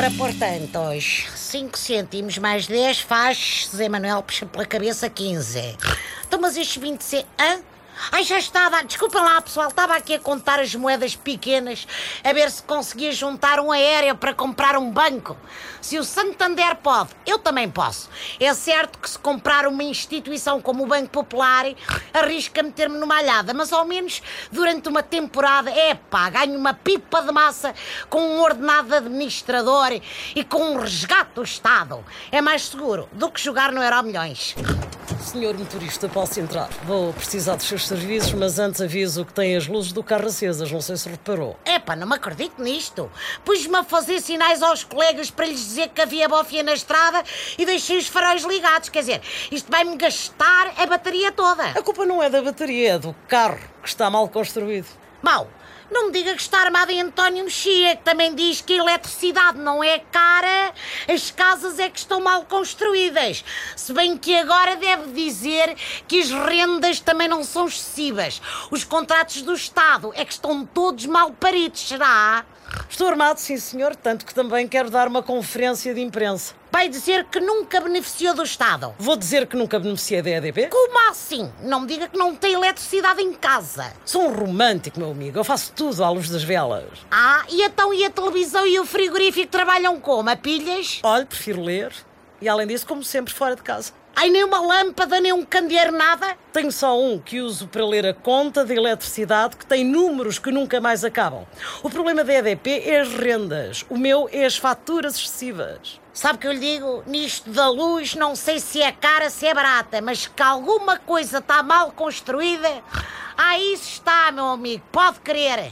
Ora, portanto, hoje 5 cêntimos mais 10 faz, Zé Manuel puxa pela cabeça 15. Então, mas estes 20 cêntimos... Ai, já estava. Desculpa lá, pessoal. Estava aqui a contar as moedas pequenas a ver se conseguia juntar um aéreo para comprar um banco. Se o Santander pode, eu também posso. É certo que se comprar uma instituição como o Banco Popular, arrisca meter-me numa alhada, mas ao menos durante uma temporada, é ganho uma pipa de massa com um ordenado administrador e com um resgate do Estado. É mais seguro do que jogar no Euro Milhões. Senhor motorista, posso entrar? Vou precisar dos seus serviços, mas antes aviso que tem as luzes do carro acesas, não sei se reparou. Epá, não me acredito nisto. Pus-me a fazer sinais aos colegas para lhes dizer que havia bofia na estrada e deixei os faróis ligados. Quer dizer, isto vai-me gastar a bateria toda. A culpa não é da bateria, é do carro, que está mal construído. Mau, não me diga que está armado em António Mexia, que também diz que a eletricidade não é cara, as casas é que estão mal construídas. Se bem que agora deve dizer que as rendas também não são excessivas. Os contratos do Estado é que estão todos mal paridos, será? Estou armado, sim senhor, tanto que também quero dar uma conferência de imprensa. Vai dizer que nunca beneficiou do Estado. Vou dizer que nunca beneficiei da EDP? Como assim? Não me diga que não tem eletricidade em casa. Sou um romântico, meu amigo. Eu faço tudo à luz das velas. Ah, e então e a televisão e o frigorífico trabalham como? A pilhas? Olhe, prefiro ler. E além disso, como sempre, fora de casa. Ai, nem uma lâmpada, nem um candeeiro, nada? Tenho só um que uso para ler a conta de eletricidade que tem números que nunca mais acabam. O problema da EDP é as rendas. O meu é as faturas excessivas. Sabe o que eu lhe digo? Nisto da luz, não sei se é cara, se é barata, mas que alguma coisa está mal construída, ah, isso está, meu amigo, pode crer.